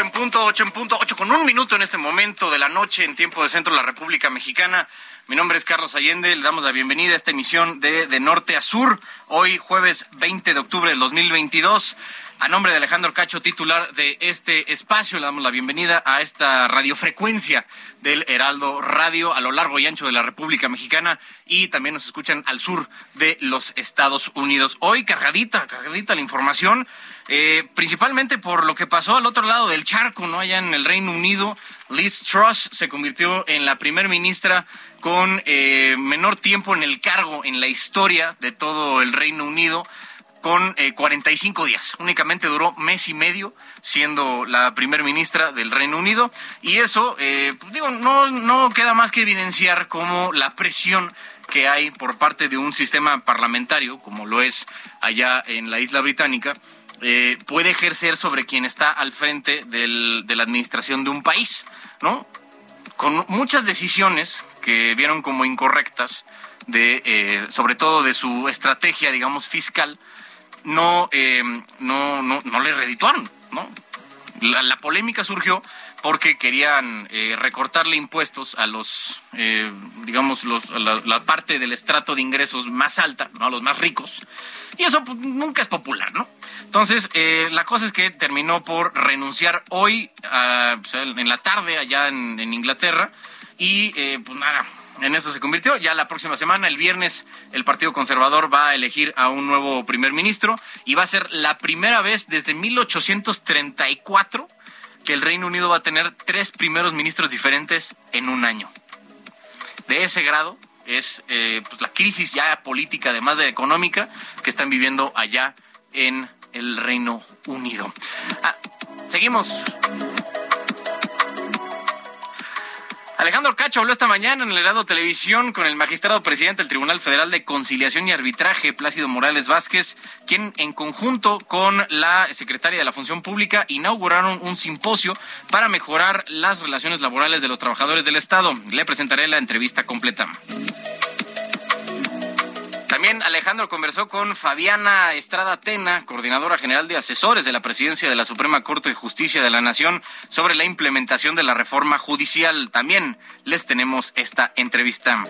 Ocho en punto, ocho en punto, ocho con un minuto en este momento de la noche en tiempo de centro de la República Mexicana. Mi nombre es Carlos Allende, le damos la bienvenida a esta emisión de De Norte a Sur, hoy jueves 20 de octubre del 2022. A nombre de Alejandro Cacho, titular de este espacio, le damos la bienvenida a esta radiofrecuencia del Heraldo Radio a lo largo y ancho de la República Mexicana y también nos escuchan al sur de los Estados Unidos. Hoy cargadita, cargadita la información, eh, principalmente por lo que pasó al otro lado del charco, ¿no? Allá en el Reino Unido, Liz Truss se convirtió en la primer ministra con eh, menor tiempo en el cargo en la historia de todo el Reino Unido con eh, 45 días. Únicamente duró mes y medio siendo la primer ministra del Reino Unido. Y eso, eh, pues digo, no, no queda más que evidenciar cómo la presión que hay por parte de un sistema parlamentario, como lo es allá en la isla británica, eh, puede ejercer sobre quien está al frente del, de la administración de un país, ¿no? Con muchas decisiones que vieron como incorrectas, de, eh, sobre todo de su estrategia, digamos, fiscal, no, eh, no, no, no le redituaron, ¿no? La, la polémica surgió porque querían eh, recortarle impuestos a los, eh, digamos, los, la, parte del estrato de ingresos más alta, ¿no? A los más ricos. Y eso pues, nunca es popular, ¿no? Entonces, eh, la cosa es que terminó por renunciar hoy, a, pues, en la tarde, allá en, en Inglaterra, y pues nada, en eso se convirtió. Ya la próxima semana, el viernes, el Partido Conservador va a elegir a un nuevo primer ministro y va a ser la primera vez desde 1834 que el Reino Unido va a tener tres primeros ministros diferentes en un año. De ese grado es eh, pues, la crisis ya política, además de económica, que están viviendo allá en el Reino Unido. Ah, seguimos. Alejandro Cacho habló esta mañana en el Herado Televisión con el magistrado presidente del Tribunal Federal de Conciliación y Arbitraje, Plácido Morales Vázquez, quien en conjunto con la secretaria de la Función Pública inauguraron un simposio para mejorar las relaciones laborales de los trabajadores del Estado. Le presentaré la entrevista completa. También Alejandro conversó con Fabiana Estrada Tena, coordinadora general de asesores de la presidencia de la Suprema Corte de Justicia de la Nación, sobre la implementación de la reforma judicial. También les tenemos esta entrevista.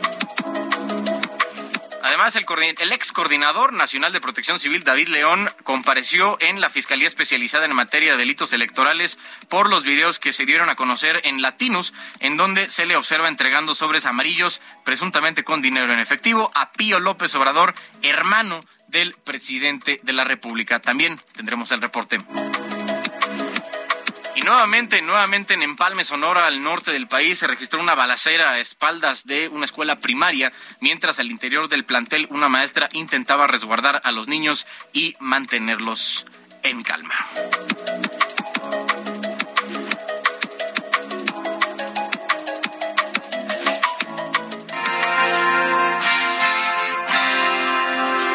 Además, el, el, ex coordinador nacional de protección civil, David León, compareció en la Fiscalía Especializada en Materia de Delitos Electorales por los videos que se dieron a conocer en Latinos, en donde se le observa entregando sobres amarillos, presuntamente con dinero en efectivo, a Pío López Obrador, hermano del presidente de la República. También tendremos el reporte. Y nuevamente, nuevamente en Empalme, Sonora, al norte del país, se registró una balacera a espaldas de una escuela primaria, mientras al interior del plantel una maestra intentaba resguardar a los niños y mantenerlos en calma.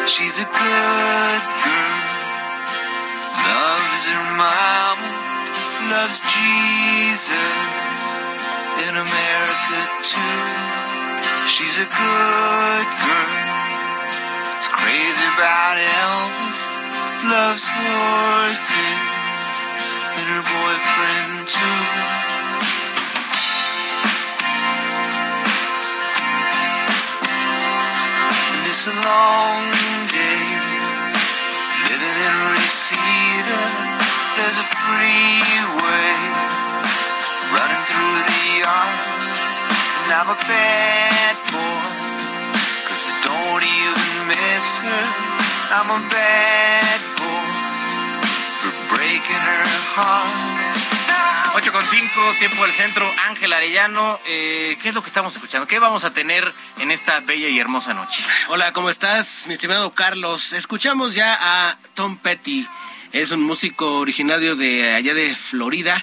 She's a good Jesus in America too. She's a good girl. She's crazy about Elvis. Loves horses and her boyfriend too. And it's a long day living in Reseda. There's a freeway. I'm a bad boy, cause I don't even miss her. I'm a bad boy for breaking her heart. 8 con 5, tiempo del centro, Ángel Arellano, eh, ¿qué es lo que estamos escuchando? ¿Qué vamos a tener en esta bella y hermosa noche? Hola, ¿cómo estás, mi estimado Carlos? Escuchamos ya a Tom Petty. Es un músico originario de allá de Florida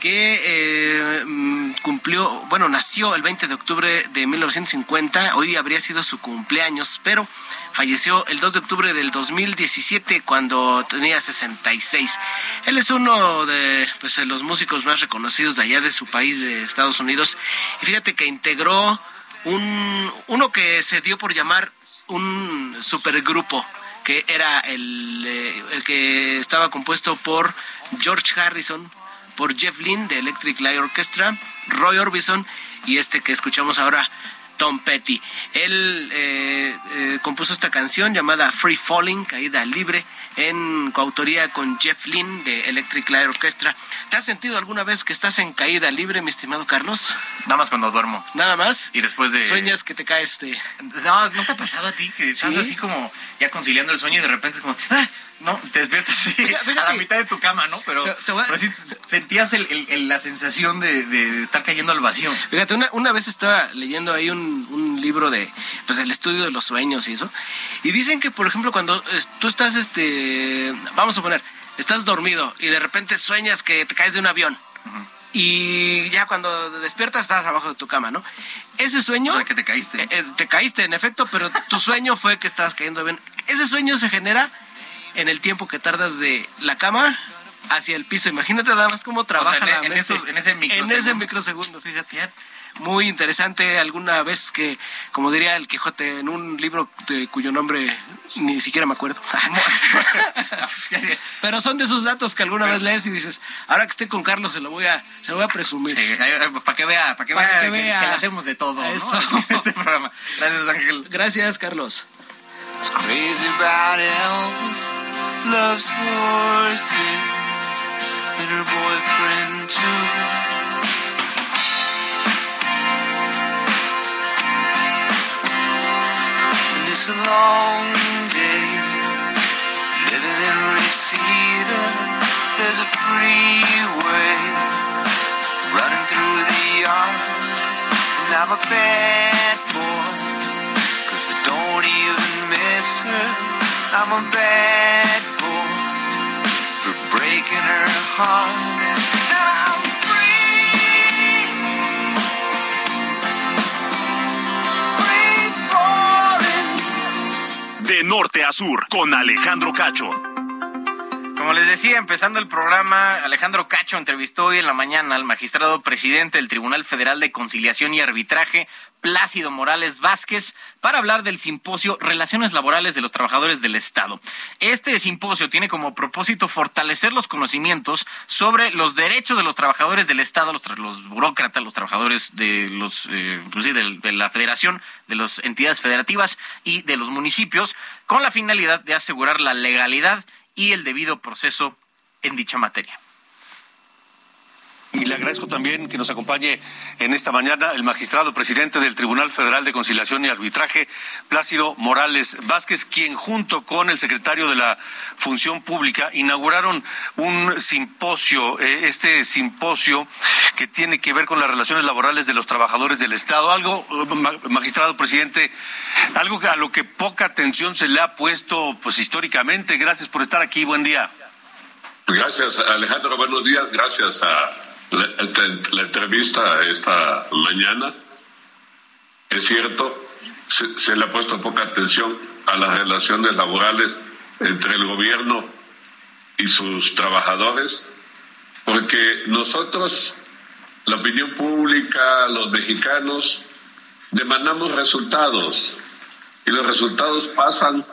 que eh, mm, cumplió, bueno, nació el 20 de octubre de 1950. Hoy habría sido su cumpleaños, pero falleció el 2 de octubre del 2017 cuando tenía 66. Él es uno de pues, de los músicos más reconocidos de allá de su país, de Estados Unidos. Y fíjate que integró un, uno que se dio por llamar un supergrupo que era el, eh, el que estaba compuesto por George Harrison, por Jeff Lynne de Electric Light Orchestra, Roy Orbison y este que escuchamos ahora, Tom Petty. Él eh, eh, compuso esta canción llamada Free Falling, Caída Libre, en coautoría con Jeff Lynne de Electric Light Orchestra. ¿Te has sentido alguna vez que estás en caída libre, mi estimado Carlos? Nada más cuando duermo. Nada más. Y después de... Sueñas que te caes de... No, ¿no te ha pasado a ti que estás ¿Sí? así como ya conciliando el sueño y de repente es como... ¡ah! No, te despiertas fíjate. a la mitad de tu cama, ¿no? Pero, Te- te voy a- pero sí sentías el- el- el- la sensación de, de estar cayendo al vacío. Fíjate, una, una vez estaba leyendo ahí un, un libro de, pues, el estudio de los sueños y eso. Y dicen que, por ejemplo, cuando eh, tú estás, este, vamos a poner, estás dormido y de repente sueñas que te caes de un avión. Y ya cuando despiertas estás abajo de tu cama, ¿no? Ese sueño... O sea, que te caíste. Eh, eh, te caíste, en efecto, pero tu sueño fue que estabas cayendo avión. Ese sueño se genera en el tiempo que tardas de la cama hacia el piso. Imagínate nada más cómo trabaja en- la en esos- en ese En microsegundo. ese microsegundo, fíjate. Muy interesante alguna vez que, como diría el Quijote, en un libro de cuyo nombre ni siquiera me acuerdo. Pero son de esos datos que alguna vez lees y dices, ahora que esté con Carlos se lo voy a, se lo voy a presumir. para que vea, para que vea que que, vea. que le hacemos de todo. Eso. Este programa. Gracias, Ángel. Gracias, Carlos. Is crazy about Elvis, loves horses, and her boyfriend too. A long day, living in Reseda. There's a freeway running through the yard, and I'm a bad boy. Cause I don't even miss her. I'm a bad boy for breaking her heart. Norte a sur, con Alejandro Cacho. Como les decía, empezando el programa, Alejandro Cacho entrevistó hoy en la mañana al magistrado presidente del Tribunal Federal de Conciliación y Arbitraje, Plácido Morales Vázquez, para hablar del simposio Relaciones Laborales de los Trabajadores del Estado. Este simposio tiene como propósito fortalecer los conocimientos sobre los derechos de los trabajadores del Estado, los, burócratas, los trabajadores de los, eh, pues sí, de la Federación, de las entidades federativas y de los municipios, con la finalidad de asegurar la legalidad y el debido proceso en dicha materia. Y le agradezco también que nos acompañe en esta mañana el magistrado presidente del Tribunal Federal de Conciliación y Arbitraje, Plácido Morales Vázquez, quien junto con el secretario de la Función Pública inauguraron un simposio, eh, este simposio que tiene que ver con las relaciones laborales de los trabajadores del Estado. Algo, ma- magistrado presidente, algo a lo que poca atención se le ha puesto pues históricamente. Gracias por estar aquí. Buen día. Gracias, Alejandro. Buenos días. Gracias a la, entrevista esta mañana. Es cierto, se, se le ha puesto poca atención a las relaciones laborales entre el gobierno y sus trabajadores, porque nosotros, la opinión pública, los mexicanos, demandamos resultados y los resultados pasan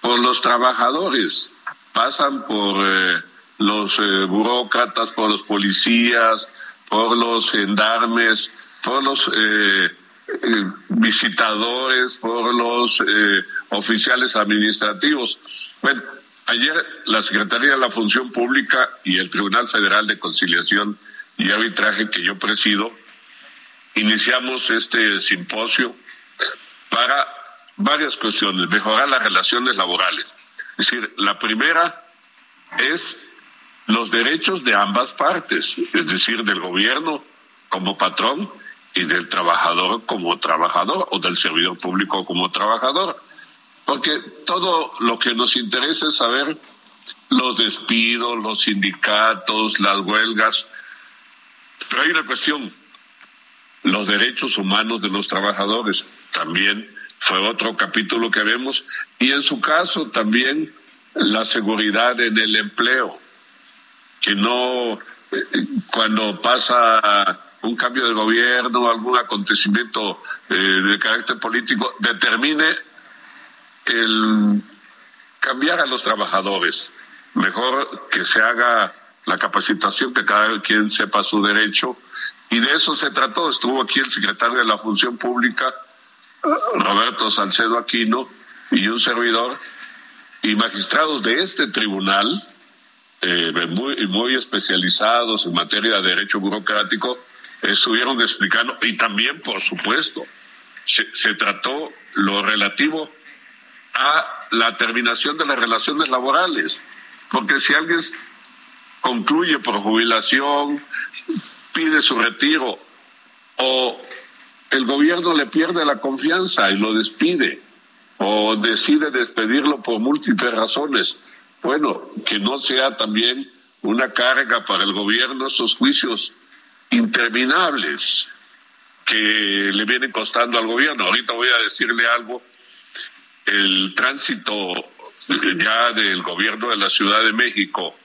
por los trabajadores, pasan por eh, los eh, burócratas, por los policías, por los gendarmes, por los eh, eh, visitadores, por los eh, oficiales administrativos. Bueno, Ayer la Secretaría de la Función Pública y el Tribunal Federal de Conciliación y Arbitraje que yo presido iniciamos este simposio para varias cuestiones, mejorar las relaciones laborales. Es decir, la primera es los derechos de ambas partes, es decir, del gobierno como patrón y del trabajador como trabajador o del servidor público como trabajador. Porque todo lo que nos interesa es saber los despidos, los sindicatos, las huelgas. Pero hay una cuestión, los derechos humanos de los trabajadores también fue otro capítulo que vemos y en su caso también la seguridad en el empleo, que no eh, cuando pasa un cambio de gobierno, algún acontecimiento eh, de carácter político, determine el cambiar a los trabajadores. Mejor que se haga la capacitación, que cada quien sepa su derecho. Y de eso se trató. Estuvo aquí el secretario de la Función Pública, Roberto Salcedo Aquino, y un servidor, y magistrados de este tribunal, eh, muy, muy especializados en materia de derecho burocrático, estuvieron explicando, y también, por supuesto, se, se trató lo relativo a la terminación de las relaciones laborales. Porque si alguien concluye por jubilación, pide su retiro o el gobierno le pierde la confianza y lo despide o decide despedirlo por múltiples razones, bueno, que no sea también una carga para el gobierno esos juicios interminables que le vienen costando al gobierno. Ahorita voy a decirle algo. El tránsito ya del gobierno de la Ciudad de México,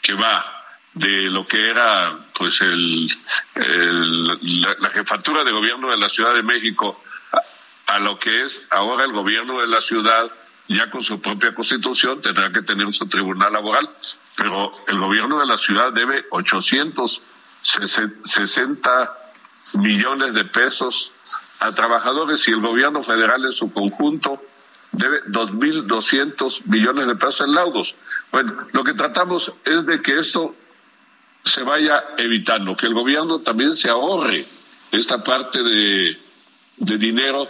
que va de lo que era pues el, la, jefatura de gobierno de la Ciudad de México a, a lo que es ahora el gobierno de la ciudad ya con su propia constitución tendrá que tener su tribunal laboral, pero el gobierno de la ciudad debe 860 millones de pesos a trabajadores y el gobierno federal en su conjunto debe 2.200 millones de pesos en laudos. Bueno, lo que tratamos es de que esto se vaya evitando, que el gobierno también se ahorre esta parte de, de dinero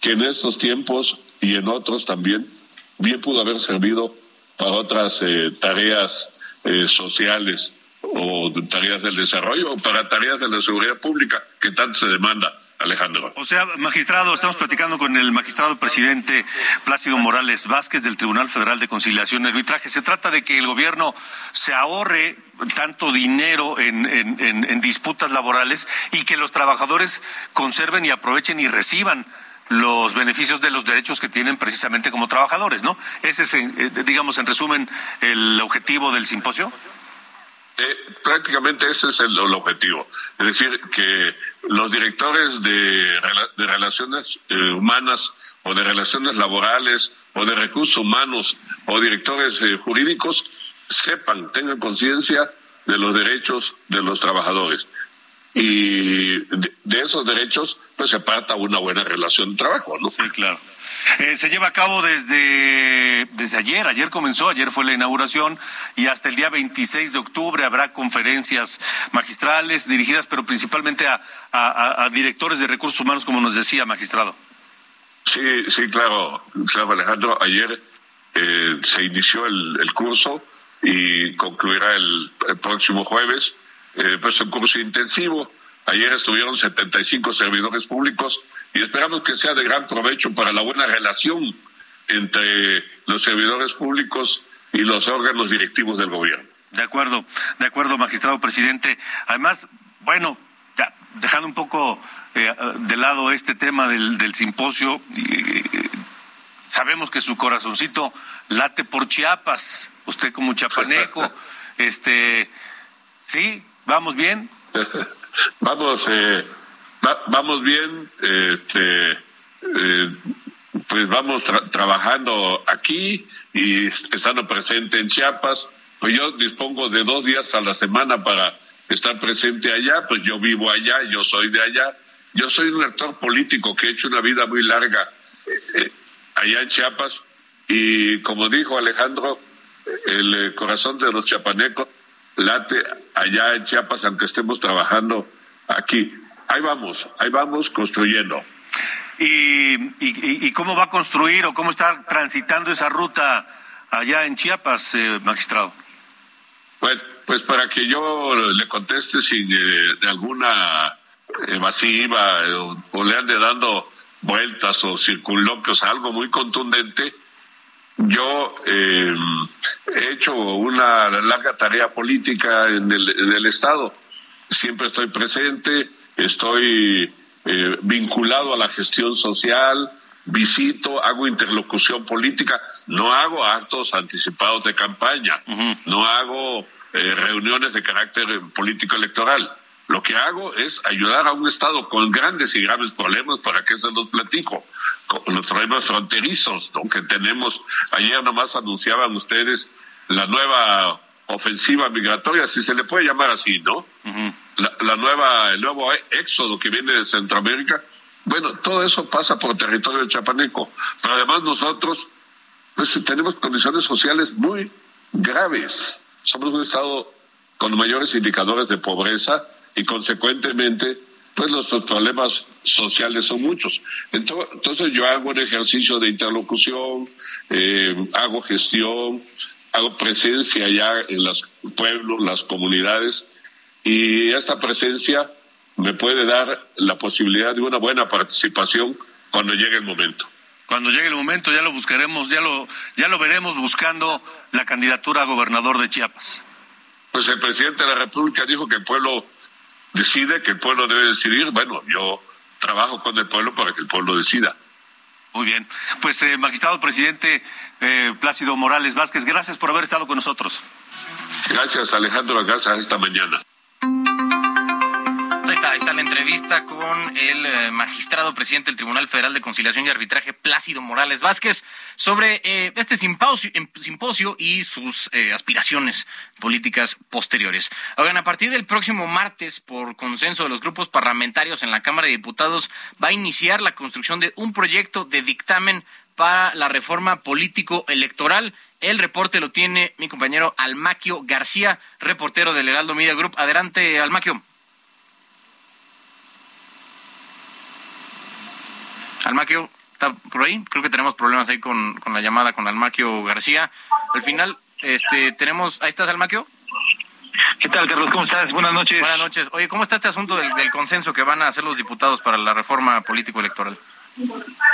que en estos tiempos y en otros también bien pudo haber servido para otras eh, tareas eh, sociales o tareas del desarrollo o para tareas de la seguridad pública que tanto se demanda, Alejandro. O sea, magistrado, estamos platicando con el magistrado presidente Plácido Morales Vázquez del Tribunal Federal de Conciliación y Arbitraje. Se trata de que el gobierno se ahorre tanto dinero en, en, en, en disputas laborales y que los trabajadores conserven y aprovechen y reciban los beneficios de los derechos que tienen precisamente como trabajadores, ¿no? Ese es, eh, digamos, en resumen, el objetivo del simposio. Eh, prácticamente ese es el, objetivo. Es decir, que los directores de, de relaciones eh, humanas o de relaciones laborales o de recursos humanos o directores eh, jurídicos sepan, tengan conciencia de los derechos de los trabajadores. Y de, de, esos derechos, pues se aparta una buena relación de trabajo, ¿no? Sí, claro. Eh, se lleva a cabo desde, desde ayer, ayer comenzó, ayer fue la inauguración y hasta el día 26 de octubre habrá conferencias magistrales dirigidas, pero principalmente a, a, a directores de recursos humanos, como nos decía, magistrado. Sí, sí, claro, claro Alejandro. Ayer eh, se inició el, el, curso y concluirá el, el próximo jueves. Eh, pues un curso intensivo. Ayer estuvieron 75 servidores públicos y esperamos que sea de gran provecho para la buena relación entre los servidores públicos y los órganos directivos del gobierno. De acuerdo, de acuerdo, magistrado presidente. Además, bueno, ya, dejando un poco eh, de lado este tema del, del simposio, eh, sabemos que su corazoncito late por Chiapas, usted como chapaneco, este, sí, vamos bien. vamos, eh, va, vamos bien, este, eh, pues vamos tra trabajando aquí y estando presente en Chiapas. Pues yo dispongo de dos días a la semana para estar presente allá, pues yo vivo allá, yo soy de allá. Yo soy un actor político que he hecho una vida muy larga eh, allá en Chiapas y como dijo Alejandro, el eh, corazón de los chiapanecos late allá en Chiapas, aunque estemos trabajando aquí. Ahí vamos, ahí vamos construyendo. ¿Y, y, y cómo va a construir o cómo está transitando esa ruta allá en Chiapas, eh, magistrado? Pues, pues para que yo le conteste sin eh, alguna evasiva o, o, le ande dando vueltas o circunloquios, algo muy contundente, yo eh, he hecho una larga tarea política en el, en el Estado. Siempre estoy presente, estoy eh, vinculado a la gestión social, visito, hago interlocución política, no hago actos anticipados de campaña, uh -huh. no hago eh, reuniones de carácter político electoral. Lo que hago es ayudar a un Estado con grandes y graves problemas, para que se los platico, con los problemas fronterizos ¿no? que tenemos. Ayer nomás anunciaban ustedes la nueva ofensiva migratoria, si se le puede llamar así, ¿no? Uh -huh. la, la, nueva, el nuevo éxodo que viene de Centroamérica. Bueno, todo eso pasa por territorio de Chapaneco. Pero además nosotros, pues tenemos condiciones sociales muy graves. Somos un Estado con mayores indicadores de pobreza y consecuentemente pues nuestros problemas sociales son muchos. Entonces yo hago un ejercicio de interlocución, eh, hago gestión, hago presencia allá en los pueblos, las comunidades, y esta presencia me puede dar la posibilidad de una buena participación cuando llegue el momento. Cuando llegue el momento ya lo buscaremos, ya lo, ya lo veremos buscando la candidatura a gobernador de Chiapas. Pues el presidente de la República dijo que el pueblo decide, que el pueblo debe decidir. Bueno, yo trabajo con el pueblo para que el pueblo decida. Muy bien. Pues, eh, magistrado presidente eh, Plácido Morales Vázquez, gracias por haber estado con nosotros. Gracias, Alejandro, gracias esta mañana. Entrevista con el eh, magistrado presidente del Tribunal Federal de Conciliación y Arbitraje, Plácido Morales Vázquez, sobre eh, este simposio, simposio y sus eh, aspiraciones políticas posteriores. Oigan, a partir del próximo martes, por consenso de los grupos parlamentarios en la Cámara de Diputados, va a iniciar la construcción de un proyecto de dictamen para la reforma político-electoral. El reporte lo tiene mi compañero Almaquio García, reportero del Heraldo Media Group. Adelante, Almaquio. Almaquio, ¿está por ahí? Creo que tenemos problemas ahí con, con la llamada con Almaquio García. Al final, este, tenemos, ahí estás, Almaquio. ¿Qué tal, Carlos? ¿Cómo estás? Buenas noches. Buenas noches. Oye, ¿cómo está este asunto del, del consenso que van a hacer los diputados para la reforma político-electoral?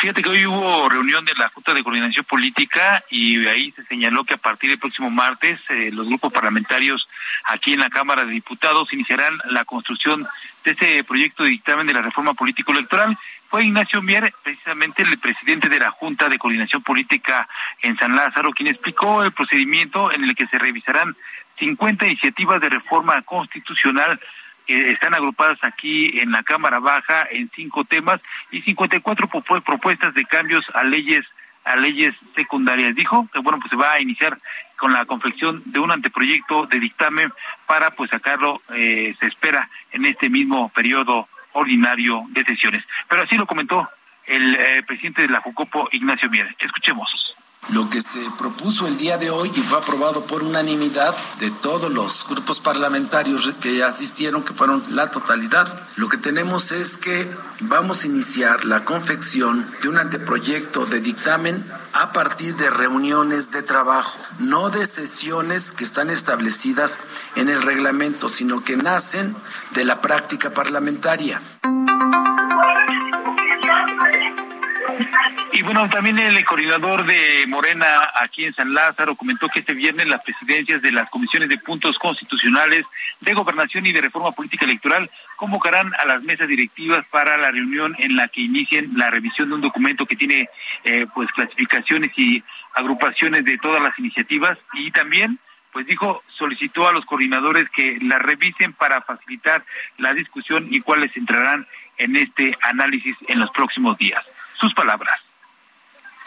Fíjate que hoy hubo reunión de la Junta de Coordinación Política y ahí se señaló que a partir del próximo martes eh, los grupos parlamentarios aquí en la Cámara de Diputados iniciarán la construcción de este proyecto de dictamen de la reforma político-electoral. Fue Ignacio Mier, precisamente el presidente de la Junta de Coordinación Política en San Lázaro, quien explicó el procedimiento en el que se revisarán 50 iniciativas de reforma constitucional que están agrupadas aquí en la Cámara Baja en cinco temas y 54 propuestas de cambios a leyes a leyes secundarias. Dijo que bueno, pues se va a iniciar con la confección de un anteproyecto de dictamen para pues sacarlo, eh, se espera en este mismo periodo ordinario de sesiones. Pero así lo comentó el eh, presidente de la Jucopo, Ignacio Mier. Escuchemos. Lo que se propuso el día de hoy y fue aprobado por unanimidad de todos los grupos parlamentarios que asistieron, que fueron la totalidad, lo que tenemos es que vamos a iniciar la confección de un anteproyecto de dictamen a partir de reuniones de trabajo, no de sesiones que están establecidas en el reglamento, sino que nacen de la práctica parlamentaria. Y bueno, también el coordinador de Morena aquí en San Lázaro comentó que este viernes las presidencias de las comisiones de puntos constitucionales de gobernación y de reforma política electoral convocarán a las mesas directivas para la reunión en la que inicien la revisión de un documento que tiene eh, pues clasificaciones y agrupaciones de todas las iniciativas y también pues dijo, solicitó a los coordinadores que la revisen para facilitar la discusión y cuáles entrarán en este análisis en los próximos días. Sus palabras.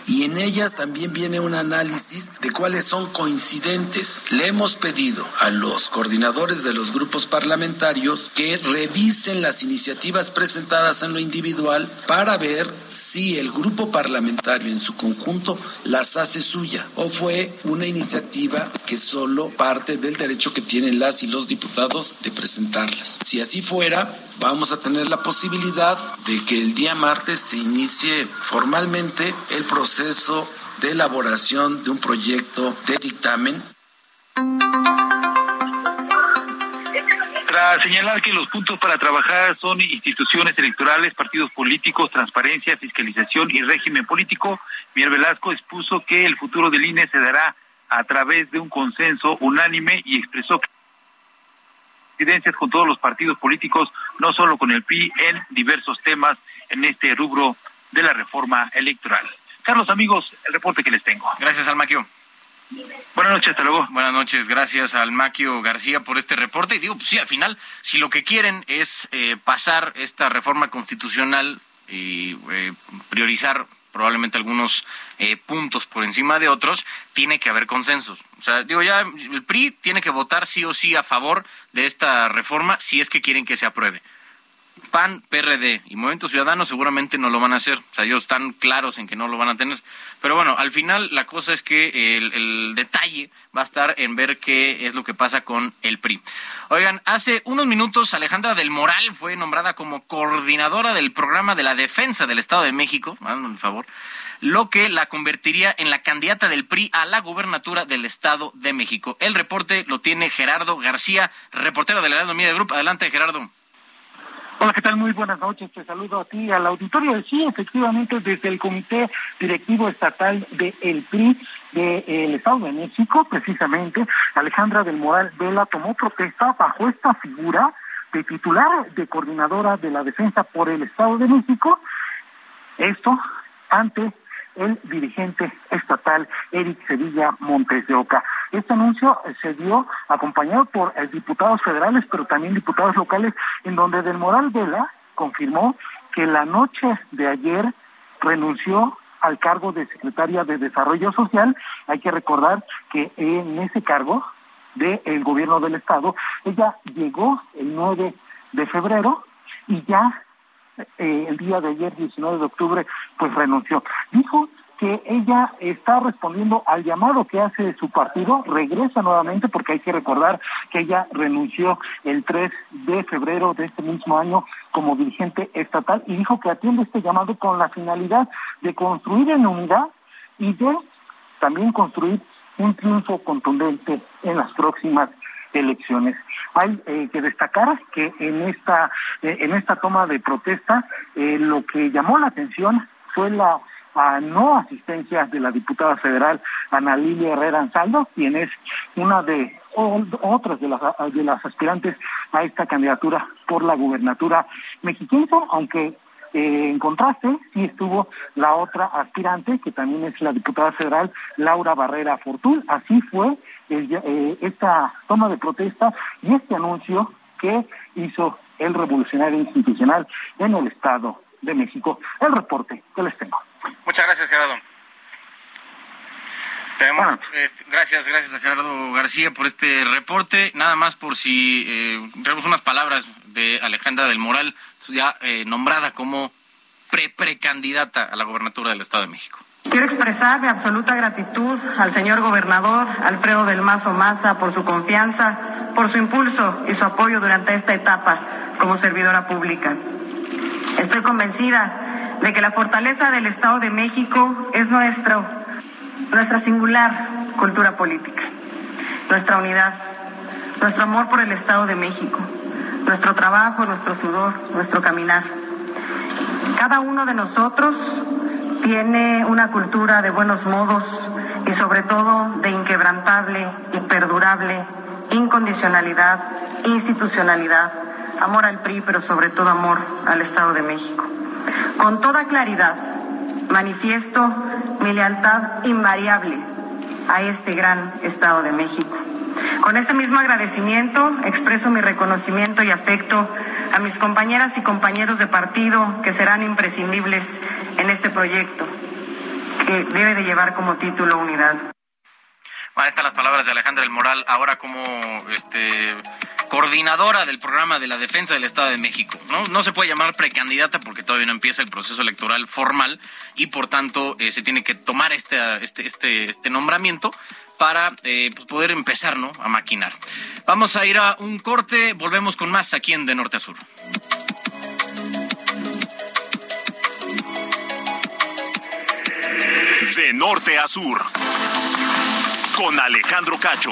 Y en ellas también viene un análisis de cuáles son coincidentes. Le hemos pedido a los coordinadores de los grupos parlamentarios que revisen las iniciativas presentadas en lo individual para ver si el grupo parlamentario en su conjunto las hace suya o fue una iniciativa que solo parte del derecho que tienen las y los diputados de presentarlas. Si así fuera, vamos a tener la posibilidad de que el día martes se inicie formalmente el proceso de elaboración de un proyecto de dictamen. Tras señalar que los puntos para trabajar son instituciones electorales, partidos políticos, transparencia, fiscalización y régimen político, Miguel Velasco expuso que el futuro del INE se dará a través de un consenso unánime y expresó que con todos los partidos políticos, no solo con el PRI, en diversos temas en este rubro de la reforma electoral. Carlos, amigos, el reporte que les tengo. Gracias, Almaquio. Buenas noches, hasta luego. Buenas noches, gracias al Maquio García por este reporte. Y digo, pues sí, al final, si lo que quieren es eh, pasar esta reforma constitucional y eh, priorizar probablemente algunos eh, puntos por encima de otros, tiene que haber consensos. O sea, digo, ya el PRI tiene que votar sí o sí a favor de esta reforma si es que quieren que se apruebe. PAN, PRD y Movimiento Ciudadano seguramente no lo van a hacer. O sea, ellos están claros en que no lo van a tener. Pero bueno, al final la cosa es que el, detalle va a estar en ver qué es lo que pasa con el PRI. Oigan, hace unos minutos Alejandra del Moral fue nombrada como coordinadora del programa de la defensa del Estado de México, háganme el favor, lo que la convertiría en la candidata del PRI a la gubernatura del Estado de México. El reporte lo tiene Gerardo García, reportero del Heraldo Media Group. Adelante, Gerardo. Hola, ¿qué tal? Muy buenas noches. Te saludo a ti, al auditorio. Sí, efectivamente, desde el Comité Directivo Estatal del PRI del Estado de México, precisamente, Alejandra del Moral Vela tomó protesta bajo esta figura de titular de coordinadora de la defensa por el Estado de México. Esto ante el dirigente estatal Eric Sevilla Montes de Oca. Este anuncio se dio acompañado por eh, diputados federales, pero también diputados locales, en donde Del Moral Vela confirmó que la noche de ayer renunció al cargo de secretaria de Desarrollo Social. Hay que recordar que en ese cargo del gobierno del Estado, ella llegó el 9 de febrero y ya eh, el día de ayer, 19 de octubre, pues renunció. Dijo que ella está respondiendo al llamado que hace su partido, regresa nuevamente porque hay que recordar que ella renunció el 3 de febrero de este mismo año como dirigente estatal y dijo que atiende este llamado con la finalidad de construir en unidad y de también construir un triunfo contundente en las próximas elecciones. Hay eh, que destacar que en esta eh, en esta toma de protesta eh, lo que llamó la atención fue la no asistencia de la diputada federal Ana Lilia Herrera Ansaldo, quien es una de otras de las, de las aspirantes a esta candidatura por la gubernatura mexicana, aunque eh, en contraste, sí estuvo la otra aspirante, que también es la diputada federal Laura Barrera Fortul. Así fue eh, esta toma de protesta y este anuncio que hizo el revolucionario institucional en el Estado de México. El reporte que les tengo. Muchas gracias, Gerardo. Tenemos, este, gracias, gracias a Gerardo García por este reporte. Nada más por si eh, tenemos unas palabras de Alejandra del Moral, ya eh, nombrada como pre-precandidata a la gobernatura del Estado de México. Quiero expresar mi absoluta gratitud al señor gobernador Alfredo del Mazo Maza por su confianza, por su impulso y su apoyo durante esta etapa como servidora pública. Estoy convencida de que la fortaleza del Estado de México es nuestro, nuestra singular cultura política, nuestra unidad, nuestro amor por el Estado de México, nuestro trabajo, nuestro sudor, nuestro caminar. Cada uno de nosotros tiene una cultura de buenos modos y sobre todo de inquebrantable y perdurable incondicionalidad, institucionalidad, amor al PRI, pero sobre todo amor al Estado de México. Con toda claridad manifiesto mi lealtad invariable a este gran Estado de México. Con este mismo agradecimiento expreso mi reconocimiento y afecto a mis compañeras y compañeros de partido que serán imprescindibles en este proyecto, que debe de llevar como título unidad. Bueno, las palabras de Alejandra del Moral, ahora como este coordinadora del programa de la defensa del Estado de México. No, se puede llamar precandidata porque todavía no empieza el proceso electoral formal y por tanto eh, se tiene que tomar este, este, este, este nombramiento para eh, pues, poder empezar ¿no? a maquinar. Vamos a ir a un corte, volvemos con más aquí en De Norte a Sur. De norte a sur. Con Alejandro Cacho.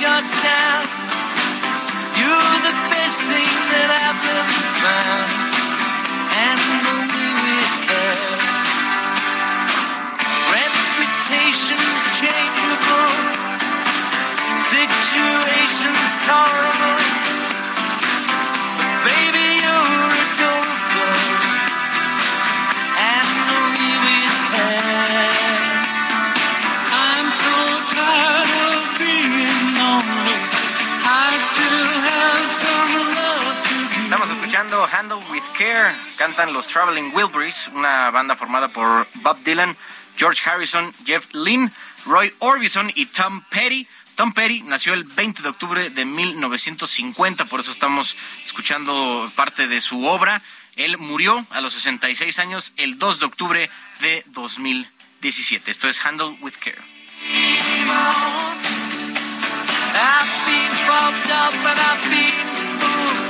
Shot down. You're the best thing that I've ever found. Handle me with care. Reputation's changeable. Situation's tolerable. Escuchando Handle with Care, cantan los Traveling Wilburys, una banda formada por Bob Dylan, George Harrison, Jeff Lynne, Roy Orbison y Tom Petty. Tom Petty nació el 20 de octubre de 1950, por eso estamos escuchando parte de su obra. Él murió a los 66 años el 2 de octubre de 2017. Esto es Handle with Care. I've been up and I've been fooled.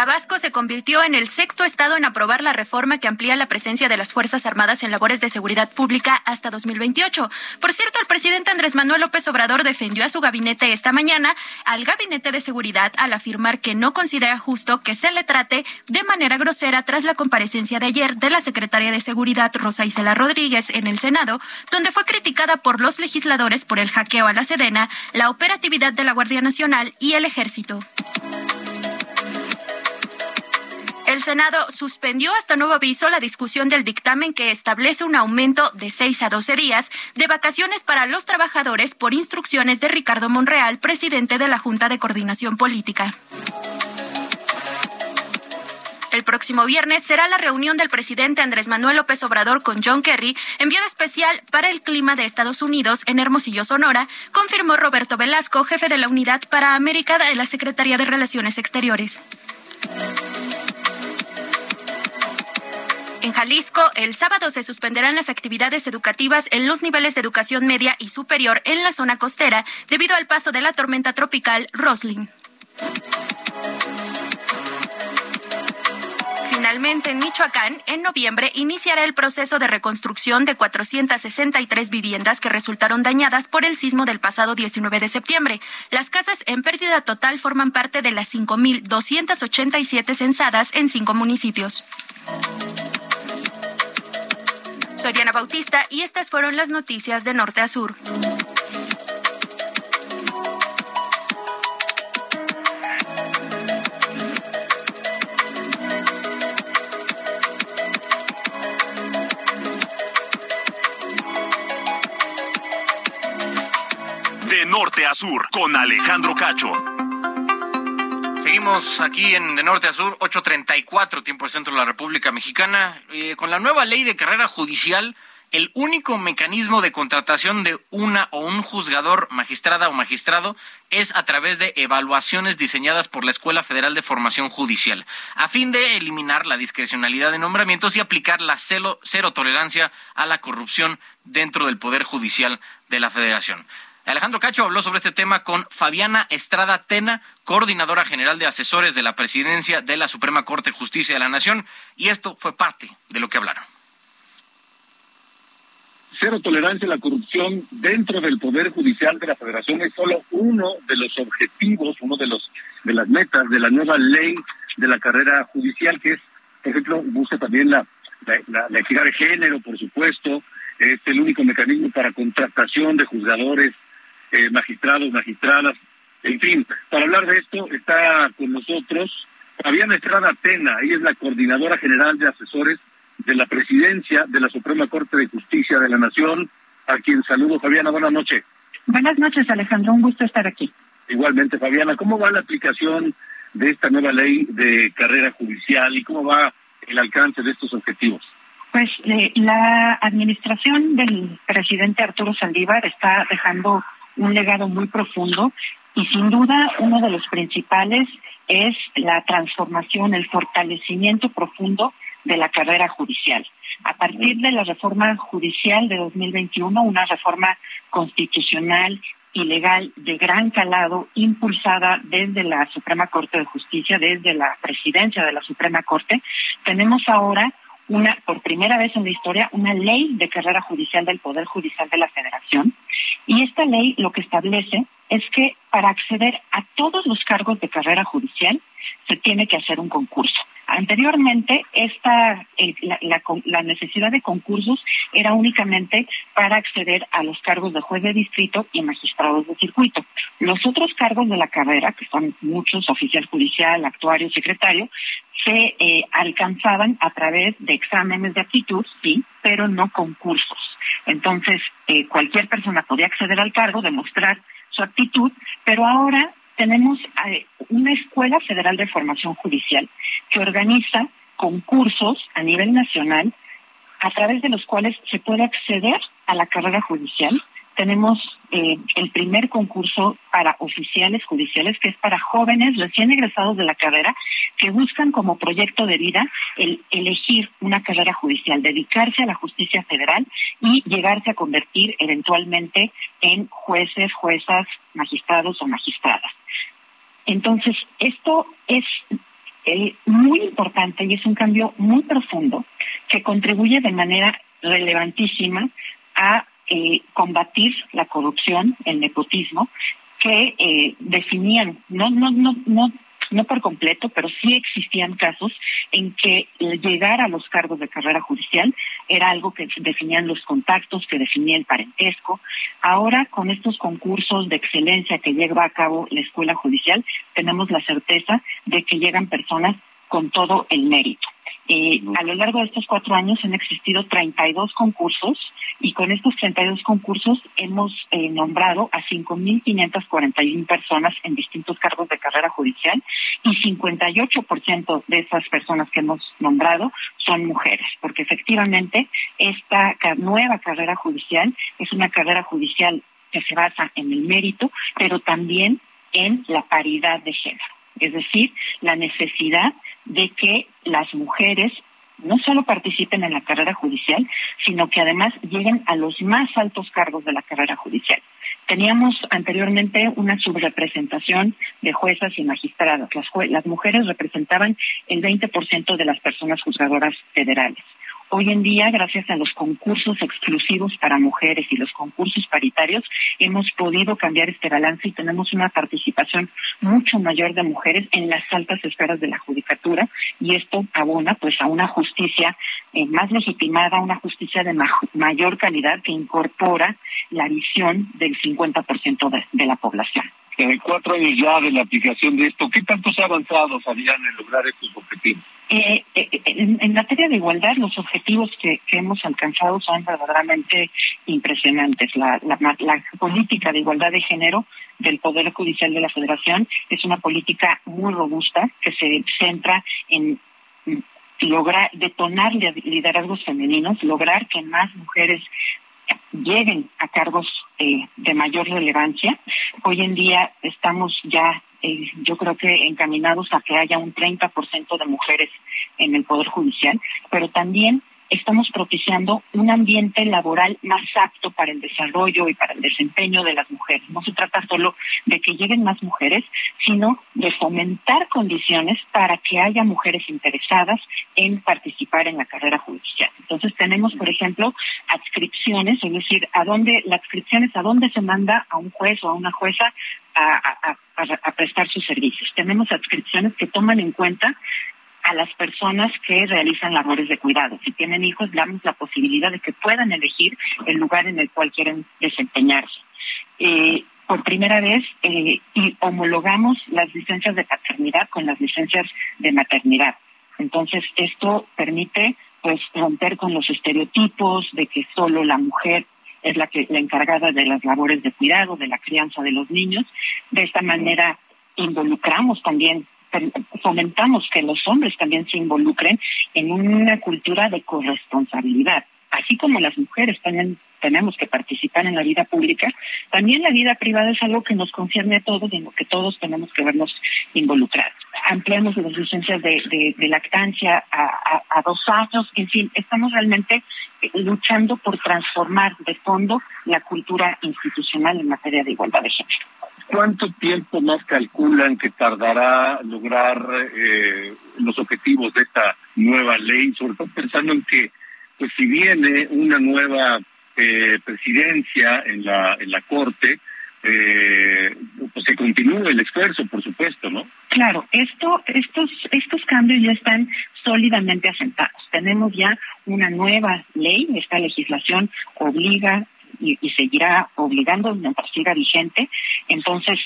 Tabasco se convirtió en el sexto estado en aprobar la reforma que amplía la presencia de las Fuerzas Armadas en labores de seguridad pública hasta 2028. Por cierto, el presidente Andrés Manuel López Obrador defendió a su gabinete esta mañana al gabinete de seguridad al afirmar que no considera justo que se le trate de manera grosera tras la comparecencia de ayer de la secretaria de Seguridad Rosa Isela Rodríguez en el Senado, donde fue criticada por los legisladores por el hackeo a la Sedena, la operatividad de la Guardia Nacional y el Ejército. El Senado suspendió hasta nuevo aviso la discusión del dictamen que establece un aumento de 6 a 12 días de vacaciones para los trabajadores por instrucciones de Ricardo Monreal, presidente de la Junta de Coordinación Política. El próximo viernes será la reunión del presidente Andrés Manuel López Obrador con John Kerry, enviado especial para el clima de Estados Unidos en Hermosillo, Sonora, confirmó Roberto Velasco, jefe de la Unidad para América de la Secretaría de Relaciones Exteriores. En Jalisco, el sábado se suspenderán las actividades educativas en los niveles de educación media y superior en la zona costera debido al paso de la tormenta tropical Roslin. Finalmente, en Michoacán, en noviembre, iniciará el proceso de reconstrucción de 463 viviendas que resultaron dañadas por el sismo del pasado 19 de septiembre. Las casas en pérdida total forman parte de las 5.287 censadas en cinco municipios. Soy Diana Bautista y estas fueron las noticias de Norte a Sur. Norte a sur, con Alejandro Cacho. Seguimos aquí en de norte a sur, 8.34, tiempo del centro de la República Mexicana. Eh, con la nueva ley de carrera judicial, el único mecanismo de contratación de una o un juzgador, magistrada o magistrado es a través de evaluaciones diseñadas por la Escuela Federal de Formación Judicial, a fin de eliminar la discrecionalidad de nombramientos y aplicar la cero tolerancia a la corrupción dentro del Poder Judicial de la Federación. Alejandro Cacho habló sobre este tema con Fabiana Estrada Tena, coordinadora general de asesores de la presidencia de la Suprema Corte de Justicia de la Nación, y esto fue parte de lo que hablaron. Cero tolerancia a la corrupción dentro del Poder Judicial de la Federación es solo uno de los objetivos, uno de los de las metas de la nueva ley de la carrera judicial, que es, por ejemplo, busca también la, la, la equidad de género, por supuesto, es el único mecanismo para contratación de juzgadores eh, magistrados, magistradas, en fin, para hablar de esto está con nosotros Fabiana Estrada Tena, ella es la coordinadora general de asesores de la presidencia de la Suprema Corte de Justicia de la Nación, a quien saludo. Fabiana, buenas noches. Buenas noches, Alejandro, un gusto estar aquí. Igualmente, Fabiana, ¿cómo va la aplicación de esta nueva ley de carrera judicial y cómo va el alcance de estos objetivos? Pues eh, la administración del presidente Arturo Saldívar está dejando un legado muy profundo y sin duda uno de los principales es la transformación, el fortalecimiento profundo de la carrera judicial. A partir de la reforma judicial de 2021, una reforma constitucional y legal de gran calado impulsada desde la Suprema Corte de Justicia, desde la presidencia de la Suprema Corte, tenemos ahora una, por primera vez en la historia, una ley de carrera judicial del Poder Judicial de la Federación. Y esta ley lo que establece es que para acceder a todos los cargos de carrera judicial se tiene que hacer un concurso. Anteriormente, esta, la, necesidad de concursos era únicamente para acceder a los cargos de juez de distrito y magistrados de circuito. Los otros cargos de la carrera, que son muchos, oficial judicial, actuario, secretario, se eh, alcanzaban a través de exámenes de aptitud, sí, pero no concursos. Entonces, eh, cualquier persona podía acceder al cargo, demostrar su actitud, pero ahora tenemos una Escuela Federal de Formación Judicial que organiza concursos a nivel nacional a través de los cuales se puede acceder a la carrera judicial tenemos eh, el primer concurso para oficiales judiciales, que es para jóvenes recién egresados de la carrera, que buscan como proyecto de vida el elegir una carrera judicial, dedicarse a la justicia federal y llegarse a convertir eventualmente en jueces, juezas, magistrados o magistradas. Entonces, esto es eh, muy importante y es un cambio muy profundo que contribuye de manera relevantísima a eh, combatir la corrupción, el nepotismo, que eh, definían, no, no, no, no, no por completo, pero sí existían casos en que llegar a los cargos de carrera judicial era algo que definían los contactos, que definía el parentesco. Ahora, con estos concursos de excelencia que lleva a cabo la escuela judicial, tenemos la certeza de que llegan personas con todo el mérito. Eh, a lo largo de estos cuatro años han existido 32 concursos y con estos 32 concursos hemos eh, nombrado a 5.541 personas en distintos cargos de carrera judicial y 58% de esas personas que hemos nombrado son mujeres, porque efectivamente esta nueva carrera judicial es una carrera judicial que se basa en el mérito, pero también en la paridad de género, es decir, la necesidad de que las mujeres no solo participen en la carrera judicial, sino que además lleguen a los más altos cargos de la carrera judicial. Teníamos anteriormente una subrepresentación de juezas y magistradas. Las, las mujeres representaban el 20% de las personas juzgadoras federales. Hoy en día, gracias a los concursos exclusivos para mujeres y los concursos paritarios, hemos podido cambiar este balance y tenemos una participación mucho mayor de mujeres en las altas esferas de la judicatura y esto abona pues a una justicia eh, más legitimada, una justicia de mayor calidad que incorpora la visión del 50% de, de la población. En cuatro años ya de la aplicación de esto, ¿qué tanto se ha avanzado, en lograr estos objetivos? Eh, eh, en, materia de igualdad, los objetivos que, hemos alcanzado son verdaderamente impresionantes. La, la, política de igualdad de género del Poder Judicial de la Federación es una política muy robusta que se centra en lograr detonar liderazgos femeninos, lograr que más mujeres lleguen a cargos eh, de mayor relevancia. Hoy en día estamos ya, eh, yo creo que encaminados a que haya un 30% de mujeres en el Poder Judicial, pero también estamos propiciando un ambiente laboral más apto para el desarrollo y para el desempeño de las mujeres. No se trata solo de que lleguen más mujeres, sino de fomentar condiciones para que haya mujeres interesadas en participar en la carrera judicial. Entonces tenemos, por ejemplo, adscripciones, es decir, a dónde la adscripción es a dónde se manda a un juez o a una jueza a, a prestar sus servicios. Tenemos adscripciones que toman en cuenta a las personas que realizan labores de cuidado. Si tienen hijos, damos la posibilidad de que puedan elegir el lugar en el cual quieren desempeñarse. Eh, por primera vez eh, y homologamos las licencias de paternidad con las licencias de maternidad. Entonces, esto permite pues romper con los estereotipos de que solo la mujer es la que la encargada de las labores de cuidado, de la crianza de los niños. De esta manera involucramos también fomentamos que los hombres también se involucren en una cultura de corresponsabilidad. Así como las mujeres también tenemos que participar en la vida pública, también la vida privada es algo que nos concierne a todos y en lo que todos tenemos que vernos involucrados. Ampliamos las licencias de, lactancia a, a, dos años, en fin, estamos realmente luchando por transformar de fondo la cultura institucional en materia de igualdad de género. ¿Cuánto tiempo más calculan que tardará lograr eh, los objetivos de esta nueva ley? Sobre todo pensando en que, pues si viene una nueva eh, presidencia en la, en la Corte, eh, pues se continúe el esfuerzo, por supuesto, ¿no? Claro, esto, estos, estos cambios ya están sólidamente asentados. Tenemos ya una nueva ley, esta legislación obliga y, seguirá obligando mientras siga vigente. Entonces,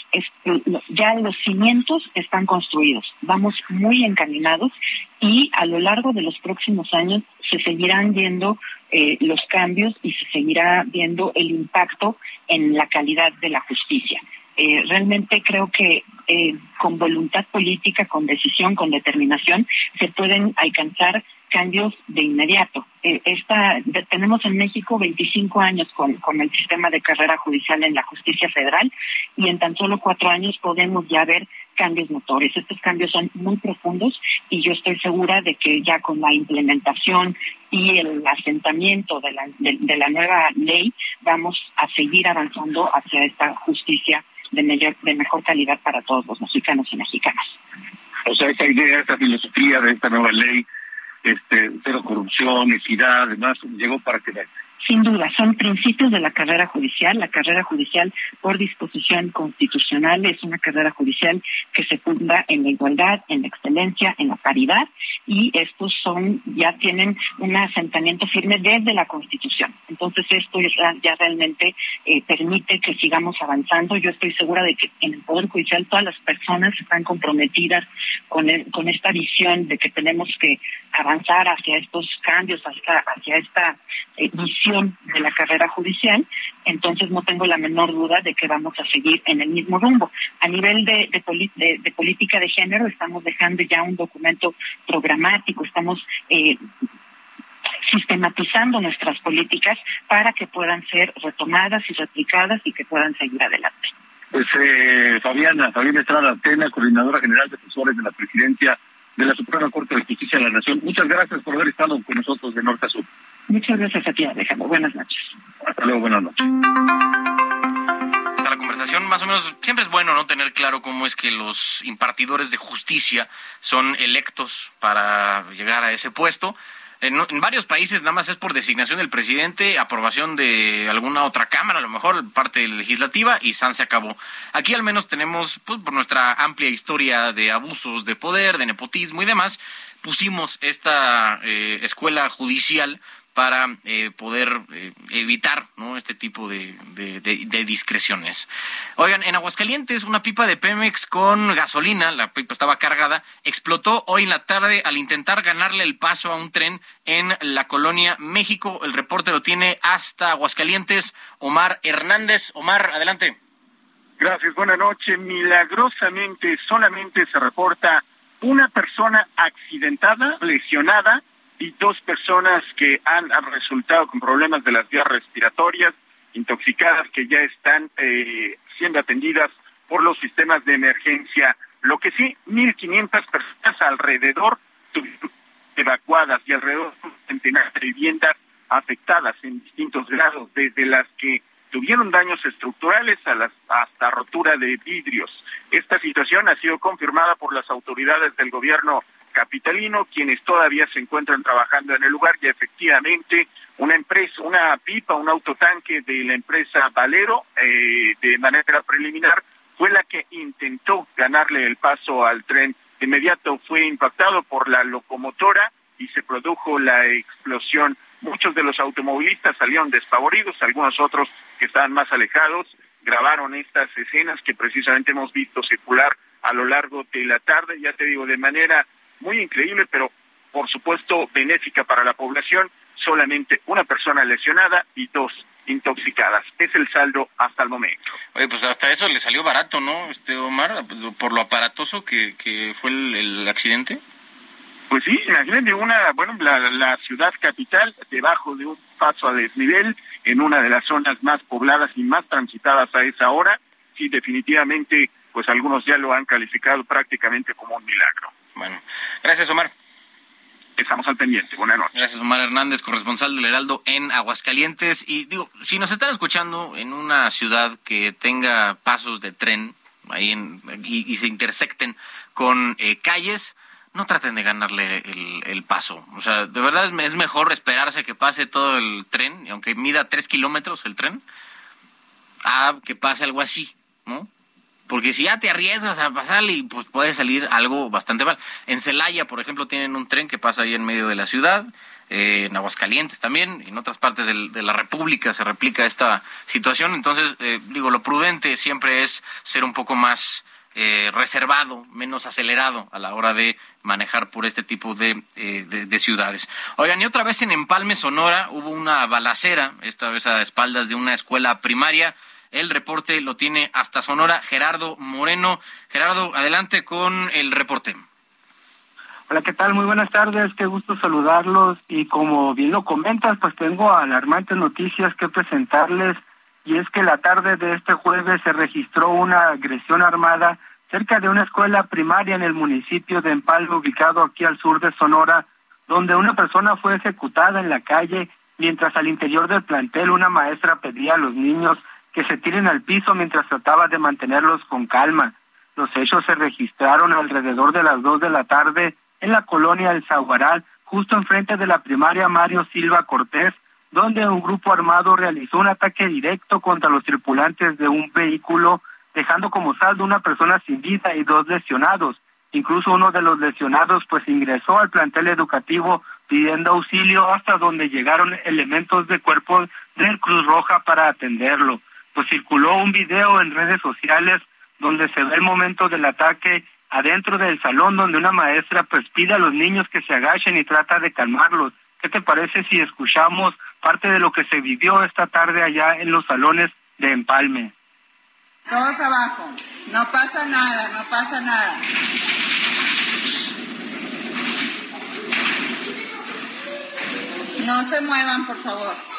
ya los cimientos están construidos, vamos muy encaminados y a lo largo de los próximos años se seguirán viendo eh, los cambios y se seguirá viendo el impacto en la calidad de la justicia. Eh, realmente creo que eh, con voluntad política, con decisión, con determinación, se pueden alcanzar cambios de inmediato. Eh, esta, tenemos en México 25 años con, con el sistema de carrera judicial en la justicia federal y en tan solo cuatro años podemos ya ver cambios motores. Estos cambios son muy profundos y yo estoy segura de que ya con la implementación y el asentamiento de la, de, la nueva ley vamos a seguir avanzando hacia esta justicia de, mayor, de mejor calidad para todos los mexicanos y mexicanas. O sea, esa idea, esa filosofía de esta nueva ley este, cero corrupción, equidad, además, llegó para quedarse. Sin duda, son principios de la carrera judicial. La carrera judicial, por disposición constitucional, es una carrera judicial que se funda en la igualdad, en la excelencia, en la paridad, y estos son ya tienen un asentamiento firme desde la Constitución. Entonces, esto ya realmente eh, permite que sigamos avanzando. Yo estoy segura de que en el Poder Judicial todas las personas están comprometidas con, con esta visión de que tenemos que avanzar hacia estos cambios, hacia, hacia esta eh, visión de la carrera judicial, entonces no tengo la menor duda de que vamos a seguir en el mismo rumbo. A nivel de, política de género, estamos dejando ya un documento programático, estamos eh, sistematizando nuestras políticas para que puedan ser retomadas y replicadas y que puedan seguir adelante. Pues eh, Fabiana, Fabiana Estrada Atena, coordinadora general de asesores de la presidencia de la Suprema Corte de Justicia de la Nación. Muchas gracias por haber estado con nosotros de norte a sur. Muchas gracias a ti, Alejandro. Buenas noches. Hasta luego, buenas noches. La conversación, más o menos, siempre es bueno no tener claro cómo es que los impartidores de justicia son electos para llegar a ese puesto. En, en, varios países nada más es por designación del presidente, aprobación de alguna otra cámara, a lo mejor parte legislativa, y San se acabó. Aquí al menos tenemos, pues, por nuestra amplia historia de abusos de poder, de nepotismo y demás, pusimos esta eh, escuela judicial para eh, poder eh, evitar este tipo de, de, discreciones. Oigan, en Aguascalientes una pipa de Pemex con gasolina, la pipa estaba cargada, explotó hoy en la tarde al intentar ganarle el paso a un tren en la colonia México. El reporte lo tiene hasta Aguascalientes, Omar Hernández. Omar, adelante. Gracias, buena noche. Milagrosamente solamente se reporta una persona accidentada, lesionada, y dos personas que han, resultado con problemas de las vías respiratorias, intoxicadas, que ya están eh, siendo atendidas por los sistemas de emergencia. Lo que sí, 1.500 personas alrededor evacuadas y alrededor de un centenar de viviendas afectadas en distintos grados, desde las que tuvieron daños estructurales hasta rotura de vidrios. Esta situación ha sido confirmada por las autoridades del gobierno capitalino, quienes todavía se encuentran trabajando en el lugar y efectivamente una empresa, una pipa, un autotanque de la empresa Valero, eh, de manera preliminar, fue la que intentó ganarle el paso al tren. De inmediato fue impactado por la locomotora y se produjo la explosión. Muchos de los automovilistas salieron despavoridos, algunos otros que estaban más alejados grabaron estas escenas que precisamente hemos visto circular a lo largo de la tarde, ya te digo, de manera muy increíble, pero por supuesto benéfica para la población, solamente una persona lesionada y dos intoxicadas. Es el saldo hasta el momento. Oye, pues hasta eso le salió barato, ¿no, este Omar? Por lo aparatoso que, que fue el, accidente. Pues sí, imagínate una, bueno, la, la ciudad capital debajo de un paso a desnivel, en una de las zonas más pobladas y más transitadas a esa hora, sí, definitivamente, pues algunos ya lo han calificado prácticamente como un milagro. Bueno, gracias Omar. Estamos al pendiente. Buenas noches. Gracias, Omar Hernández, corresponsal del Heraldo en Aguascalientes. Y digo, si nos están escuchando en una ciudad que tenga pasos de tren ahí en, y, se intersecten con eh, calles, no traten de ganarle el, paso. O sea, de verdad es, es, mejor esperarse a que pase todo el tren, aunque mida tres kilómetros el tren, a que pase algo así, ¿no? Porque si ya te arriesgas a pasarle, pues puede salir algo bastante mal. En Celaya, por ejemplo, tienen un tren que pasa ahí en medio de la ciudad. Eh, en Aguascalientes también, y en otras partes de la República se replica esta situación. Entonces, eh, digo, lo prudente siempre es ser un poco más eh, reservado, menos acelerado a la hora de manejar por este tipo de, de, de, ciudades. Oigan, y otra vez en Empalme, Sonora, hubo una balacera, esta vez a espaldas de una escuela primaria. El reporte lo tiene hasta Sonora Gerardo Moreno. Gerardo, adelante con el reporte. Hola, ¿qué tal? Muy buenas tardes, qué gusto saludarlos y como bien lo comentas, pues tengo alarmantes noticias que presentarles y es que la tarde de este jueves se registró una agresión armada cerca de una escuela primaria en el municipio de Empalme, ubicado aquí al sur de Sonora, donde una persona fue ejecutada en la calle mientras al interior del plantel una maestra pedía a los niños que se tiren al piso mientras trataba de mantenerlos con calma. Los hechos se registraron alrededor de las dos de la tarde en la colonia El Zaguaral, justo enfrente de la primaria Mario Silva Cortés, donde un grupo armado realizó un ataque directo contra los tripulantes de un vehículo, dejando como saldo una persona sin vida y dos lesionados. Incluso uno de los lesionados pues ingresó al plantel educativo pidiendo auxilio hasta donde llegaron elementos de cuerpo del Cruz Roja para atenderlo pues circuló un video en redes sociales donde se ve el momento del ataque adentro del salón donde una maestra pues pide a los niños que se agachen y trata de calmarlos. ¿Qué te parece si escuchamos parte de lo que se vivió esta tarde allá en los salones de Empalme? Todos abajo, no pasa nada, no pasa nada. No se muevan, por favor.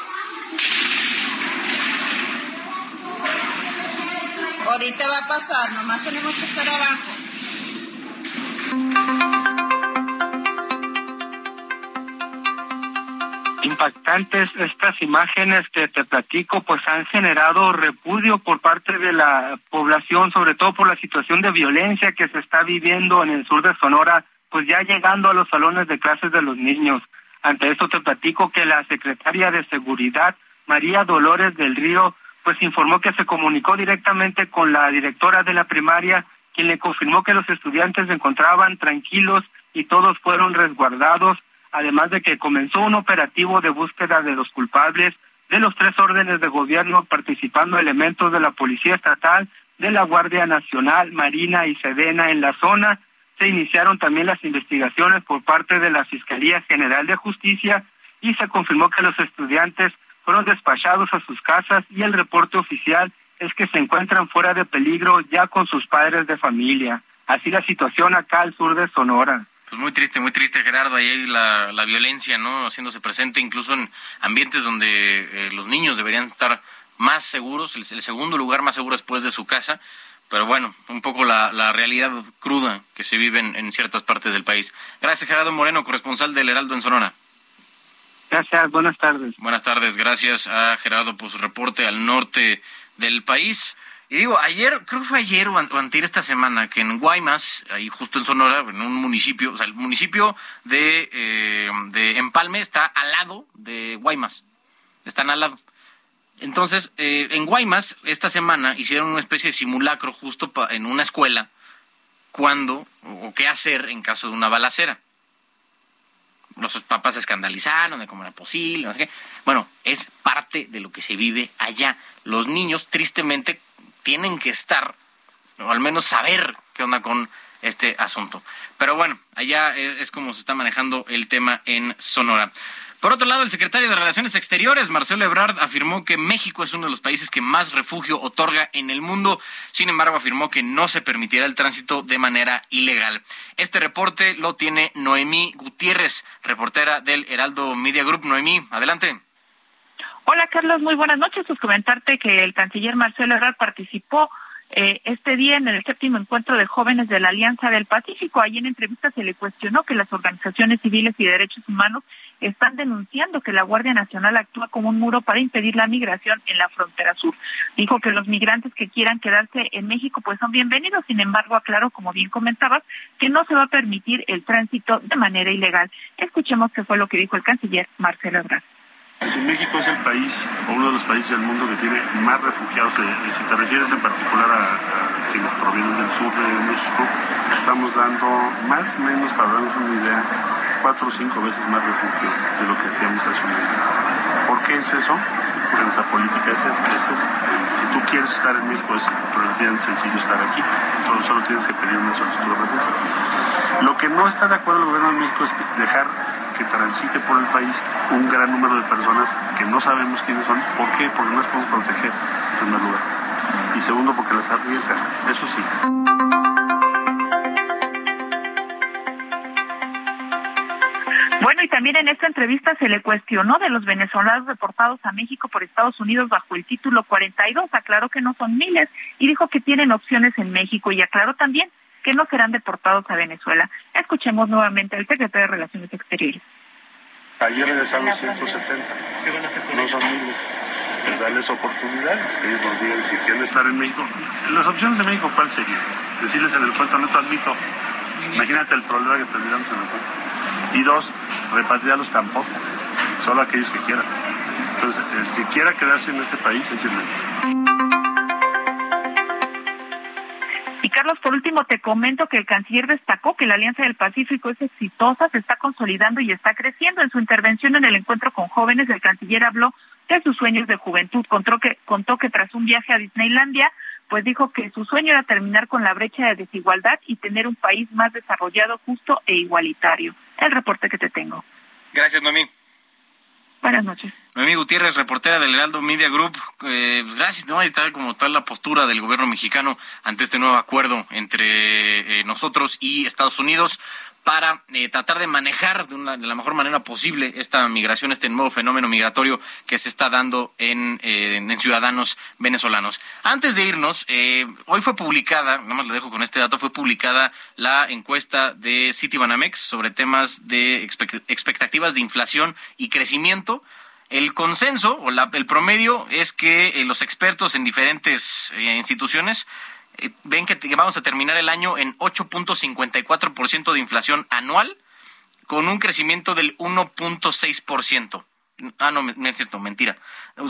Ahorita va a pasar, nomás tenemos que estar abajo. Impactantes estas imágenes que te platico, pues han generado repudio por parte de la población, sobre todo por la situación de violencia que se está viviendo en el sur de Sonora, pues ya llegando a los salones de clases de los niños. Ante esto te platico que la secretaria de Seguridad, María Dolores del Río, pues informó que se comunicó directamente con la directora de la primaria, quien le confirmó que los estudiantes se encontraban tranquilos y todos fueron resguardados, además de que comenzó un operativo de búsqueda de los culpables de los tres órdenes de gobierno, participando elementos de la Policía Estatal, de la Guardia Nacional, Marina y Sedena en la zona. Se iniciaron también las investigaciones por parte de la Fiscalía General de Justicia y se confirmó que los estudiantes fueron despachados a sus casas y el reporte oficial es que se encuentran fuera de peligro ya con sus padres de familia. Así la situación acá al sur de Sonora. Pues muy triste, muy triste, Gerardo. Ahí la, la violencia, ¿no? Haciéndose presente incluso en ambientes donde eh, los niños deberían estar más seguros, el, el, segundo lugar más seguro después de su casa. Pero bueno, un poco la, la realidad cruda que se vive en, en, ciertas partes del país. Gracias, Gerardo Moreno, corresponsal del Heraldo en Sonora. Gracias, buenas tardes. Buenas tardes, gracias a Gerardo por su reporte al norte del país. Y digo, ayer, creo que fue ayer o, antes esta semana, que en Guaymas, ahí justo en Sonora, en un municipio, o sea, el municipio de, eh, de Empalme está al lado de Guaymas. Están al lado. Entonces, eh, en Guaymas, esta semana hicieron una especie de simulacro justo en una escuela, cuando o qué hacer en caso de una balacera. Los papás se escandalizaron de cómo era posible, no sé qué. Bueno, es parte de lo que se vive allá. Los niños, tristemente, tienen que estar, o al menos saber qué onda con este asunto. Pero bueno, allá es como se está manejando el tema en Sonora. Por otro lado, el secretario de Relaciones Exteriores, Marcelo Ebrard, afirmó que México es uno de los países que más refugio otorga en el mundo. Sin embargo, afirmó que no se permitirá el tránsito de manera ilegal. Este reporte lo tiene Noemí Gutiérrez, reportera del Heraldo Media Group. Noemí, adelante. Hola, Carlos. Muy buenas noches. Pues comentarte que el canciller Marcelo Ebrard participó eh, este día en el séptimo encuentro de jóvenes de la Alianza del Pacífico. Allí en entrevista se le cuestionó que las organizaciones civiles y derechos humanos están denunciando que la Guardia Nacional actúa como un muro para impedir la migración en la frontera sur. Dijo que los migrantes que quieran quedarse en México pues son bienvenidos, sin embargo aclaró, como bien comentabas, que no se va a permitir el tránsito de manera ilegal. Escuchemos qué fue lo que dijo el canciller Marcelo Ebrard. México es el país o uno de los países del mundo que tiene más refugiados, eh, si te refieres en particular a, a, quienes provienen del sur de México, estamos dando más o menos, para darnos una idea, cuatro o cinco veces más refugio de lo que hacíamos hace un año. ¿Por qué es eso? Porque nuestra política es. Es si tú quieres estar en México es relativamente sencillo estar aquí, solo, solo tienes que pedir una solicitud de refugio. Lo que no está de acuerdo el gobierno de México es que dejar que transite por el país un gran número de personas que no sabemos quiénes son. ¿Por? Porque no las podemos proteger, en primer lugar. Y segundo, porque las arriesgan. Eso sí. Bueno, y también en esta entrevista se le cuestionó de los venezolanos deportados a México por Estados Unidos bajo el título 42. Aclaró que no son miles y dijo que tienen opciones en México y aclaró también que no serán deportados a Venezuela. Escuchemos nuevamente al secretario de Relaciones Exteriores. Ayer regresaron 170. No son miles. Pues darles oportunidades, que ellos nos digan si quieren estar en México. Las opciones de México, ¿cuál sería? Decirles en el puerto, no te admito. Imagínate el problema que tendríamos en el puerto. Y dos, repatriarlos tampoco. Solo aquellos que quieran. Entonces, el que quiera quedarse en este país es. Y Carlos, por último, te comento que el canciller destacó que la Alianza del Pacífico es exitosa, se está consolidando y está creciendo. En su intervención en el encuentro con jóvenes, el canciller habló de sus sueños de juventud. Contó que, contó que tras un viaje a Disneylandia, pues dijo que su sueño era terminar con la brecha de desigualdad y tener un país más desarrollado, justo e igualitario. El reporte que te tengo. Gracias, Noemí. Buenas noches. Noemí Gutiérrez, reportera del Heraldo Media Group. Eh, gracias, ¿no? Y tal como tal la postura del gobierno mexicano ante este nuevo acuerdo entre eh, nosotros y Estados Unidos para eh, tratar de manejar de, una, de la mejor manera posible esta migración, este nuevo fenómeno migratorio que se está dando en, eh, ciudadanos venezolanos. Antes de irnos, eh, hoy fue publicada, nada más le dejo con este dato, fue publicada la encuesta de Citibanamex sobre temas de expectativas de inflación y crecimiento. El consenso o la, el promedio es que los expertos en diferentes instituciones ven que, vamos a terminar el año en 8.54% de inflación anual, con un crecimiento del 1.6%. Ah, no, me- es cierto, mentira.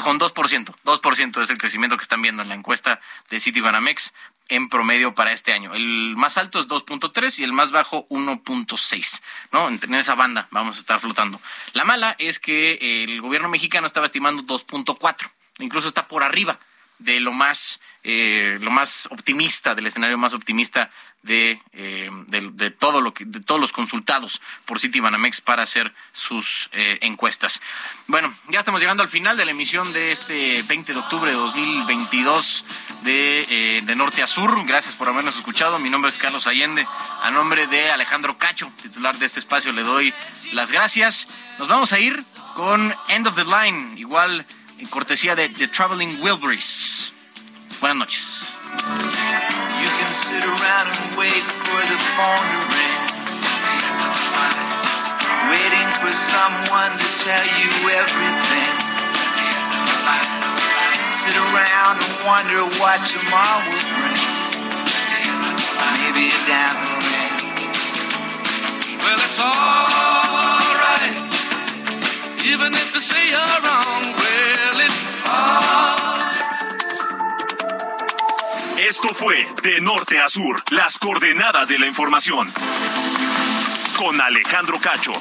Con 2%. 2% es el crecimiento que están viendo en la encuesta de Citibanamex en promedio para este año. El más alto es 2.3 y el más bajo 1.6. ¿no? En esa banda vamos a estar flotando. La mala es que el gobierno mexicano estaba estimando 2.4. Incluso está por arriba de lo más, eh, lo más optimista, del escenario más optimista de, eh, de, todo lo de todos los consultados por Citibanamex para hacer sus eh, encuestas. Bueno, ya estamos llegando al final de la emisión de este 20 de octubre de 2022 de, eh, de Norte a Sur. Gracias por habernos escuchado. Mi nombre es Carlos Allende. A nombre de Alejandro Cacho, titular de este espacio, le doy las gracias. Nos vamos a ir con End of the Line, igual en cortesía de The Traveling Wilburys. Buenas noches. You can sit around and wait for the phone to ring. Waiting for someone to tell you everything. Sit around and wonder what tomorrow will bring. Maybe a diamond ring. Well, it's alright, even if they say you're wrong. Esto fue De Norte a Sur, las coordenadas de la información. Con Alejandro Cacho.